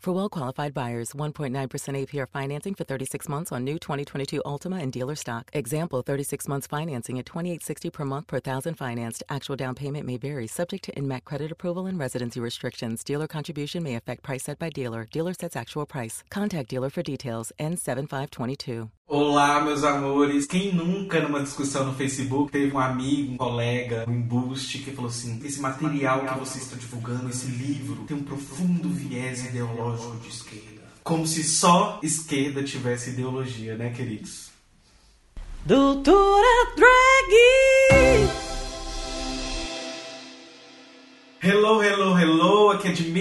For well qualified buyers, 1.9% APR financing for 36 months on new 2022 Altima and dealer stock. Example 36 months financing at 2860 per month per thousand financed. Actual down payment may vary, subject to INMAC credit approval and residency restrictions. Dealer contribution may affect price set by dealer. Dealer sets actual price. Contact dealer for details. N7522. Olá, meus amores. Quem nunca, numa discussão no Facebook, teve um amigo, um colega, um embuste que falou assim: esse material que você está divulgando, esse livro, tem um profundo viés ideológico de esquerda. Como se só esquerda tivesse ideologia, né, queridos? Doutora Drag!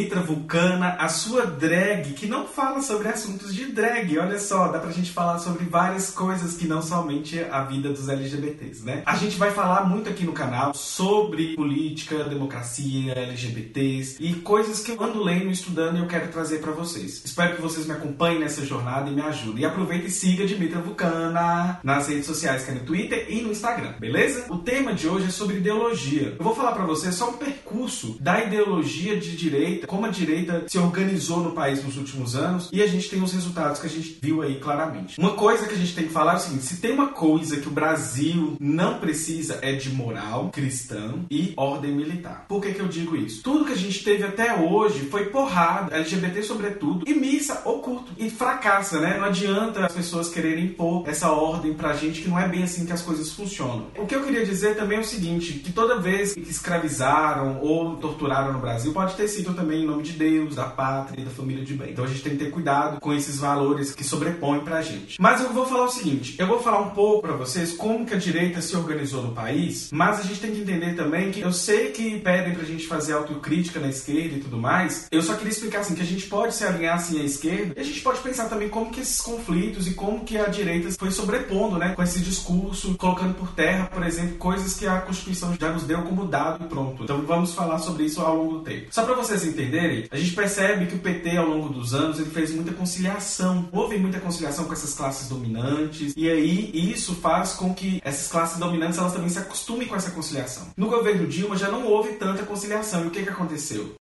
É Dimitra Vulcana, a sua drag que não fala sobre assuntos de drag. Olha só, dá pra gente falar sobre várias coisas que não somente a vida dos LGBTs, né? A gente vai falar muito aqui no canal sobre política, democracia, LGBTs e coisas que eu ando lendo, estudando e eu quero trazer para vocês. Espero que vocês me acompanhem nessa jornada e me ajudem. E aproveita e siga Dimitra Vulcana nas redes sociais, que é no Twitter e no Instagram, beleza? O tema de hoje é sobre ideologia. Eu vou falar para vocês só um percurso da ideologia de direita, como a direita se organizou no país nos últimos anos e a gente tem os resultados que a gente viu aí claramente. Uma coisa que a gente tem que falar é o seguinte: se tem uma coisa que o Brasil não precisa é de moral cristã e ordem militar. Por que, que eu digo isso? Tudo que a gente teve até hoje foi porrada, LGBT sobretudo, e missa oculto. E fracassa, né? Não adianta as pessoas quererem impor essa ordem pra gente que não é bem assim que as coisas funcionam. O que eu queria dizer também é o seguinte: que toda vez que escravizaram ou torturaram no Brasil pode ter sido também nome de Deus, da pátria e da família de bem. Então a gente tem que ter cuidado com esses valores que sobrepõem pra gente. Mas eu vou falar o seguinte, eu vou falar um pouco para vocês como que a direita se organizou no país, mas a gente tem que entender também que eu sei que pedem pra gente fazer autocrítica na esquerda e tudo mais. Eu só queria explicar assim que a gente pode se alinhar assim à esquerda e a gente pode pensar também como que esses conflitos e como que a direita foi sobrepondo, né, com esse discurso, colocando por terra, por exemplo, coisas que a Constituição já nos deu como dado e pronto. Então vamos falar sobre isso ao longo do tempo. Só para vocês entenderem, a gente percebe que o PT ao longo dos anos ele fez muita conciliação. Houve muita conciliação com essas classes dominantes e aí isso faz com que essas classes dominantes elas também se acostumem com essa conciliação. No governo Dilma já não houve tanta conciliação. E o que que aconteceu?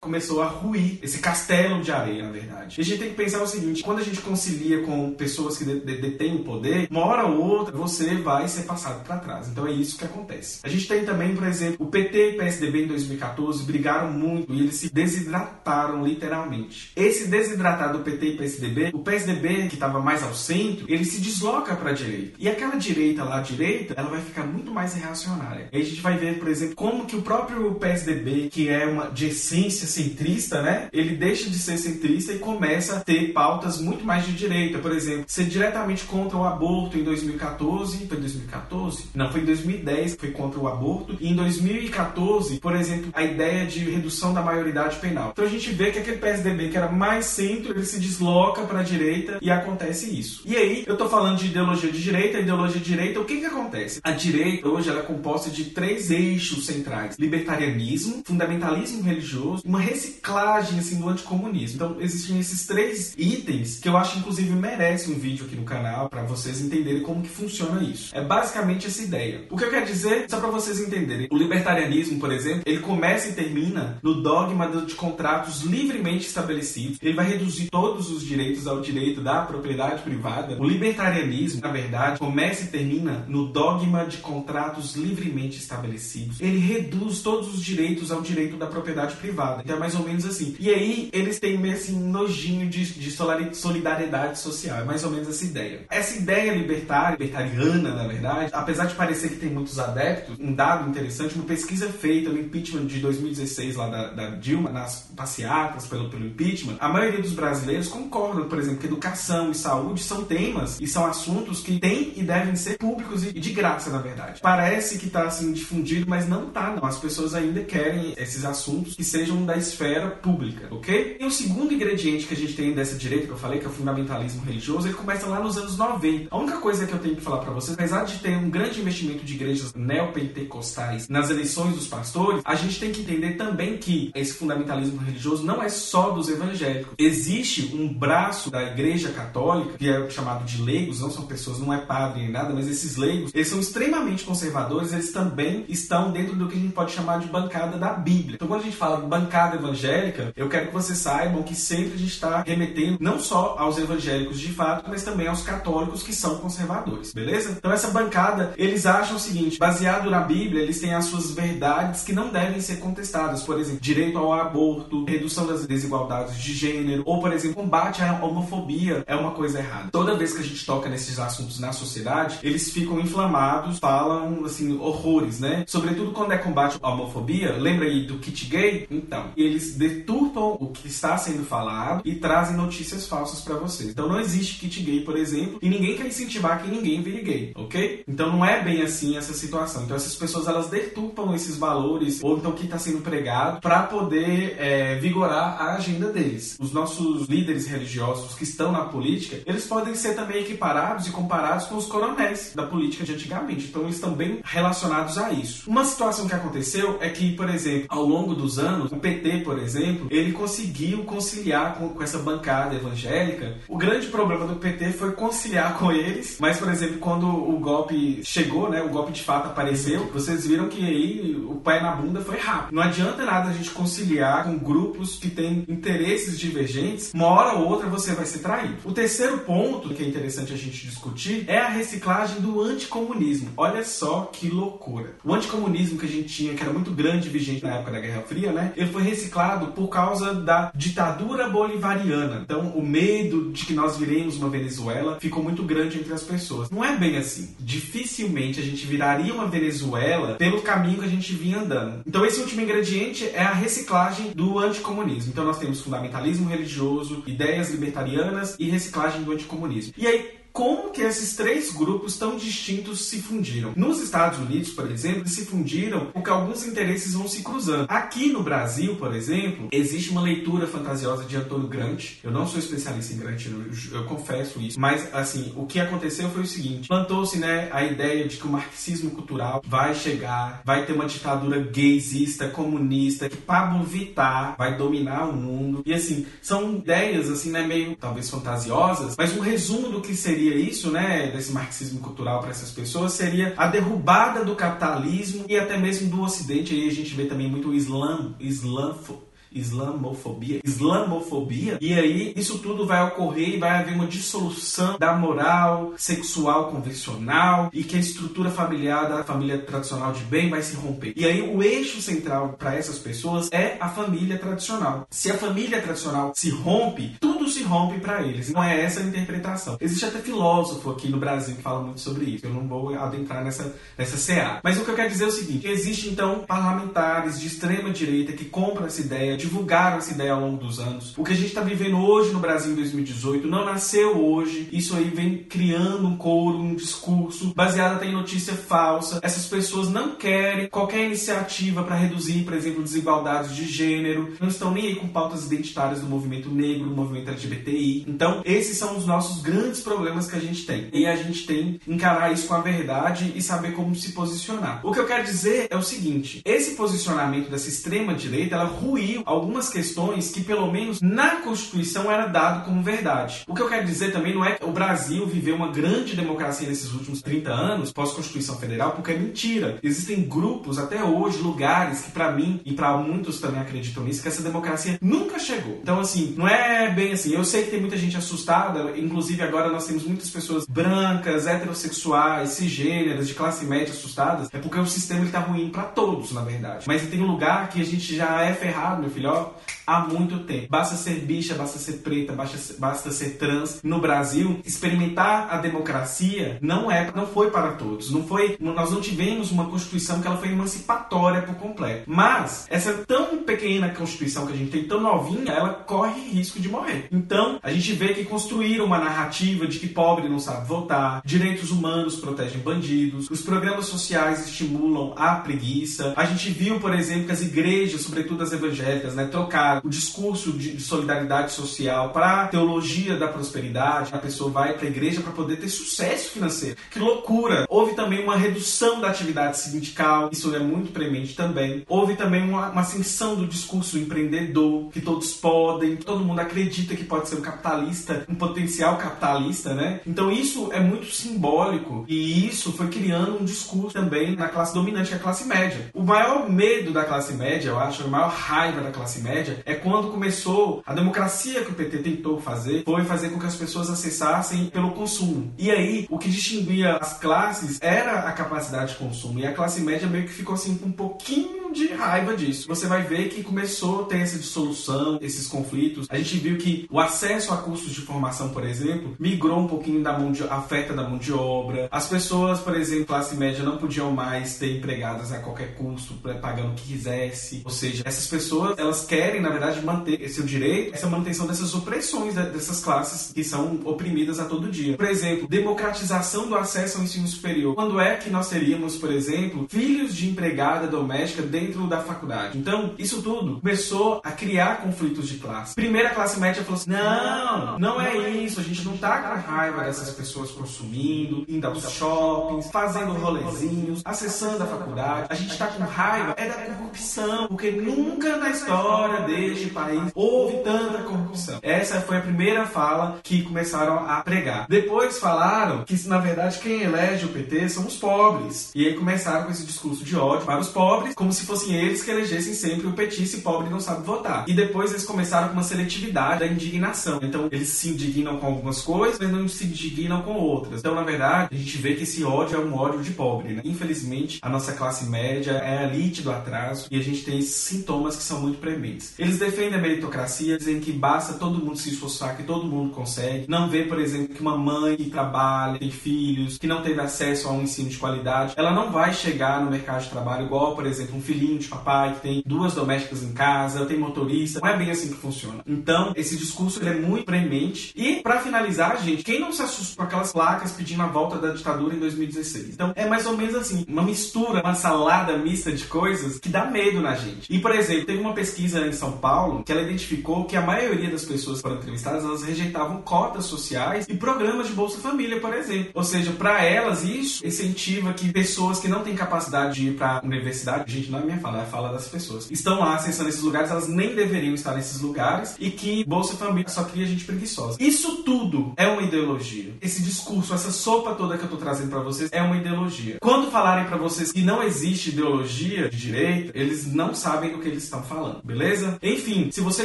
Começou a ruir esse castelo de areia, na verdade. E a gente tem que pensar o seguinte: quando a gente concilia com pessoas que detêm o poder, uma hora ou outra você vai ser passado para trás. Então é isso que acontece. A gente tem também, por exemplo, o PT e PSDB em 2014 brigaram muito e eles se desidrataram literalmente. Esse desidratar do PT e PSDB, o PSDB que estava mais ao centro, ele se desloca para a direita. E aquela direita lá, direita, ela vai ficar muito mais reacionária. E a gente vai ver, por exemplo, como que o próprio PSDB, que é uma de essência centrista, né? Ele deixa de ser centrista e começa a ter pautas muito mais de direita. Por exemplo, ser diretamente contra o aborto em 2014. Foi 2014? Não, foi em 2010 que foi contra o aborto. E em 2014, por exemplo, a ideia de redução da maioridade penal. Então a gente vê que aquele PSDB que era mais centro, ele se desloca para a direita e acontece isso. E aí, eu tô falando de ideologia de direita, ideologia de direita, o que que acontece? A direita hoje ela é composta de três eixos centrais: libertarianismo, fundamentalismo religioso e uma reciclagem assim do anticomunismo. Então existem esses três itens que eu acho inclusive merece um vídeo aqui no canal para vocês entenderem como que funciona isso. É basicamente essa ideia. O que eu quero dizer, só para vocês entenderem, o libertarianismo, por exemplo, ele começa e termina no dogma de contratos livremente estabelecidos. Ele vai reduzir todos os direitos ao direito da propriedade privada. O libertarianismo, na verdade, começa e termina no dogma de contratos livremente estabelecidos. Ele reduz todos os direitos ao direito da propriedade privada. Então é mais ou menos assim. E aí eles têm meio assim nojinho de, de solidariedade social. É mais ou menos essa ideia. Essa ideia libertária, libertariana, na verdade, apesar de parecer que tem muitos adeptos, um dado interessante, uma pesquisa feita no impeachment de 2016 lá da, da Dilma, nas passeatas pelo, pelo impeachment, a maioria dos brasileiros concordam, por exemplo, que educação e saúde são temas e são assuntos que têm e devem ser públicos e de graça, na verdade. Parece que está assim difundido, mas não tá, não. As pessoas ainda querem esses assuntos que sejam da esfera pública, ok? E o segundo ingrediente que a gente tem dessa direita que eu falei, que é o fundamentalismo religioso, ele começa lá nos anos 90. A única coisa que eu tenho que falar para vocês, apesar de ter um grande investimento de igrejas neopentecostais nas eleições dos pastores, a gente tem que entender também que esse fundamentalismo religioso não é só dos evangélicos. Existe um braço da igreja católica, que é chamado de leigos, não são pessoas, não é padre nem nada, mas esses leigos, eles são extremamente conservadores, eles também estão dentro do que a gente pode chamar de bancada da Bíblia. Então, quando a gente fala de evangélica, eu quero que vocês saibam que sempre a gente está remetendo não só aos evangélicos de fato, mas também aos católicos que são conservadores, beleza? Então, essa bancada, eles acham o seguinte: baseado na Bíblia, eles têm as suas verdades que não devem ser contestadas. Por exemplo, direito ao aborto, redução das desigualdades de gênero, ou, por exemplo, combate à homofobia é uma coisa errada. Toda vez que a gente toca nesses assuntos na sociedade, eles ficam inflamados, falam assim horrores, né? Sobretudo quando é combate à homofobia, lembra aí do kit gay? Então, eles deturpam o que está sendo falado e trazem notícias falsas para vocês. Então não existe kit gay, por exemplo, e ninguém quer incentivar que ninguém vire gay, ok? Então não é bem assim essa situação. Então essas pessoas elas deturpam esses valores ou então que está sendo pregado para poder é, vigorar a agenda deles. Os nossos líderes religiosos que estão na política, eles podem ser também equiparados e comparados com os coronéis da política de antigamente. Então eles estão bem relacionados a isso. Uma situação que aconteceu é que, por exemplo, ao longo dos anos, o PT, por exemplo, ele conseguiu conciliar com, com essa bancada evangélica. O grande problema do PT foi conciliar com eles, mas, por exemplo, quando o golpe chegou, né, o golpe de fato apareceu, vocês viram que aí o pé na bunda foi rápido. Não adianta nada a gente conciliar com grupos que têm interesses divergentes, uma hora ou outra você vai ser traído. O terceiro ponto que é interessante a gente discutir é a reciclagem do anticomunismo. Olha só que loucura. O anticomunismo que a gente tinha, que era muito grande e vigente na época da Guerra Fria, né? Ele foi reciclado por causa da ditadura bolivariana. Então, o medo de que nós viremos uma Venezuela ficou muito grande entre as pessoas. Não é bem assim. Dificilmente a gente viraria uma Venezuela pelo caminho que a gente vinha andando. Então, esse último ingrediente é a reciclagem do anticomunismo. Então, nós temos fundamentalismo religioso, ideias libertarianas e reciclagem do anticomunismo. E aí, como que esses três grupos tão distintos se fundiram. Nos Estados Unidos, por exemplo, eles se fundiram porque alguns interesses vão se cruzando. Aqui no Brasil, por exemplo, existe uma leitura fantasiosa de Antônio Gramsci. Eu não sou especialista em Gramsci, eu, eu confesso isso. Mas, assim, o que aconteceu foi o seguinte. Plantou-se, né, a ideia de que o marxismo cultural vai chegar, vai ter uma ditadura gaysista, comunista, que Pablo Vittar vai dominar o mundo. E, assim, são ideias, assim, né, meio, talvez fantasiosas, mas um resumo do que seria seria isso, né, desse marxismo cultural para essas pessoas, seria a derrubada do capitalismo e até mesmo do Ocidente. Aí a gente vê também muito o islamfo, islamofobia, islamofobia, e aí isso tudo vai ocorrer e vai haver uma dissolução da moral sexual convencional e que a estrutura familiar da família tradicional de bem vai se romper. E aí o eixo central para essas pessoas é a família tradicional. Se a família tradicional se rompe, tudo se rompe para eles. Não é essa a interpretação. Existe até filósofo aqui no Brasil que fala muito sobre isso. Eu não vou adentrar nessa nessa CA. Mas o que eu quero dizer é o seguinte: existe então parlamentares de extrema direita que compram essa ideia divulgaram essa ideia ao longo dos anos. O que a gente está vivendo hoje no Brasil em 2018 não nasceu hoje. Isso aí vem criando um couro, um discurso baseado até em notícia falsa. Essas pessoas não querem qualquer iniciativa para reduzir, por exemplo, desigualdades de gênero. Não estão nem aí com pautas identitárias do movimento negro, do movimento LGBTI. Então, esses são os nossos grandes problemas que a gente tem. E a gente tem que encarar isso com a verdade e saber como se posicionar. O que eu quero dizer é o seguinte: esse posicionamento dessa extrema direita, ela ruiu algumas questões que, pelo menos na Constituição, era dado como verdade. O que eu quero dizer também não é que o Brasil viveu uma grande democracia nesses últimos 30 anos, pós-Constituição Federal, porque é mentira. Existem grupos, até hoje, lugares que, para mim e para muitos também acreditam nisso, que essa democracia nunca chegou. Então, assim, não é bem assim. Eu sei que tem muita gente assustada, inclusive agora nós temos muitas pessoas brancas, heterossexuais, cisgêneras, de classe média assustadas, é porque o sistema está ruim para todos, na verdade. Mas tem um lugar que a gente já é ferrado, meu filho, ó, há muito tempo. Basta ser bicha, basta ser preta, basta ser, basta ser trans. No Brasil, experimentar a democracia não é, não foi para todos. Não foi, nós não tivemos uma constituição que ela foi emancipatória por completo. Mas essa tão pequena constituição que a gente tem, tão novinha, ela corre risco de morrer. Então, a gente vê que construíram uma narrativa de que pobre não sabe votar, direitos humanos protegem bandidos, os programas sociais estimulam a preguiça. A gente viu, por exemplo, que as igrejas, sobretudo as evangélicas, né, trocaram o discurso de solidariedade social para a teologia da prosperidade. A pessoa vai para a igreja para poder ter sucesso financeiro. Que loucura! Houve também uma redução da atividade sindical, isso é muito premente também. Houve também uma, uma ascensão do discurso empreendedor, que todos podem, todo mundo acredita que pode ser um capitalista, um potencial capitalista, né? Então isso é muito simbólico e isso foi criando um discurso também na classe dominante, que é a classe média. O maior medo da classe média, eu acho, a maior raiva da classe média é quando começou a democracia que o PT tentou fazer, foi fazer com que as pessoas acessassem pelo consumo. E aí, o que distinguia as classes era a capacidade de consumo. E a classe média meio que ficou assim com um pouquinho de raiva disso. Você vai ver que começou a ter essa dissolução, esses conflitos. A gente viu que o acesso a cursos de formação, por exemplo, migrou um pouquinho da mão de oferta da mão de obra. As pessoas, por exemplo, classe média não podiam mais ter empregadas a qualquer custo, pagando o que quisesse. Ou seja, essas pessoas, elas querem, na verdade, manter esse direito, essa manutenção dessas opressões dessas classes que são oprimidas a todo dia. Por exemplo, democratização do acesso ao ensino superior. Quando é que nós teríamos, por exemplo, filhos de empregada doméstica dentro da faculdade? Então, isso tudo começou a criar conflitos de classe. Primeira classe média falou assim: não, não é isso, a gente não tá com raiva dessas pessoas consumindo, indo aos shoppings, fazendo rolezinhos, acessando a faculdade. A gente tá com raiva é da corrupção, porque nunca na história deste país houve tanta corrupção. Essa foi a primeira fala que começaram a pregar. Depois falaram que, na verdade, quem elege o PT são os pobres. E aí começaram com esse discurso de ódio para os pobres, como se fossem eles que elegessem sempre o petista e pobre não sabe votar. E depois eles começaram com uma seletividade da indignação. Então, eles se indignam com algumas coisas, mas não se indignam com outras. Então, na verdade, a gente vê que esse ódio é um ódio de pobre. Né? Infelizmente, a nossa classe média é a elite do atraso e a gente tem esses sintomas que são muito prementes. Eles defendem a meritocracia, dizem que basta todo mundo se esforçar, que todo mundo consegue. Não vê, por exemplo, que uma mãe que trabalha, tem filhos, que não teve acesso a um ensino de qualidade, ela não vai chegar no mercado de trabalho igual, por exemplo, um filhinho de papai que tem duas domésticas em casa, tem motorista. Não é bem assim que funciona. Então, esse discurso é muito premente. E, para finalizar, gente, quem não se assustou com aquelas placas pedindo a volta da ditadura em 2016? Então, é mais ou menos assim, uma mistura, uma salada mista de coisas que dá medo na gente. E, por exemplo, teve uma pesquisa em São Paulo que ela identificou que a maioria das pessoas que foram entrevistadas, elas rejeitavam cotas sociais e programas de Bolsa Família, por exemplo. Ou seja, para elas isso incentiva que pessoas que não têm capacidade de ir para universidade, gente, não é minha fala, é a fala das pessoas, estão lá acessando esses lugares, elas nem deveriam estar nesses lugares e que Bolsa Família só cria gente preguiçosa. Isso tudo é uma ideologia. Esse discurso, essa sopa toda que eu tô trazendo para vocês é uma ideologia. Quando falarem para vocês que não existe ideologia de direita, eles não sabem do que eles estão falando, beleza? Enfim, se você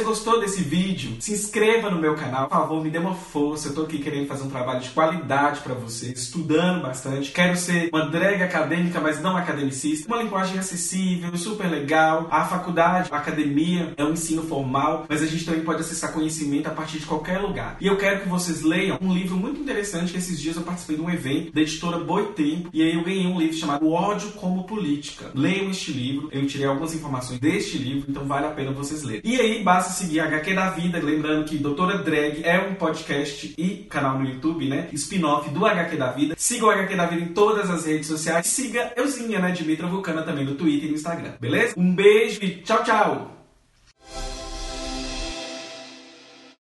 gostou desse vídeo, se inscreva no meu canal, por favor, me dê uma força. Eu tô aqui querendo fazer um trabalho de qualidade para vocês, estudando bastante. Quero ser uma drag acadêmica, mas não academicista. Uma linguagem acessível, super legal. A faculdade, a academia é um ensino formal, mas a gente também pode acessar conhecimento a partir de qualquer lugar. E eu quero que vocês leiam um livro muito interessante que esses dias eu participei de um evento da editora Boitempo e aí eu ganhei um livro chamado O Ódio como Política. Leiam este livro, eu tirei algumas informações deste livro, então vale a pena vocês lerem. E aí basta seguir a HQ da Vida, lembrando que Doutora Drag é um podcast e canal no YouTube, né? Spin-off do HQ da Vida. Siga o HQ da Vida em todas as redes sociais. Siga euzinha, né? Dimitra Vulcana também no Twitter e no Instagram, beleza? Um beijo e tchau, tchau!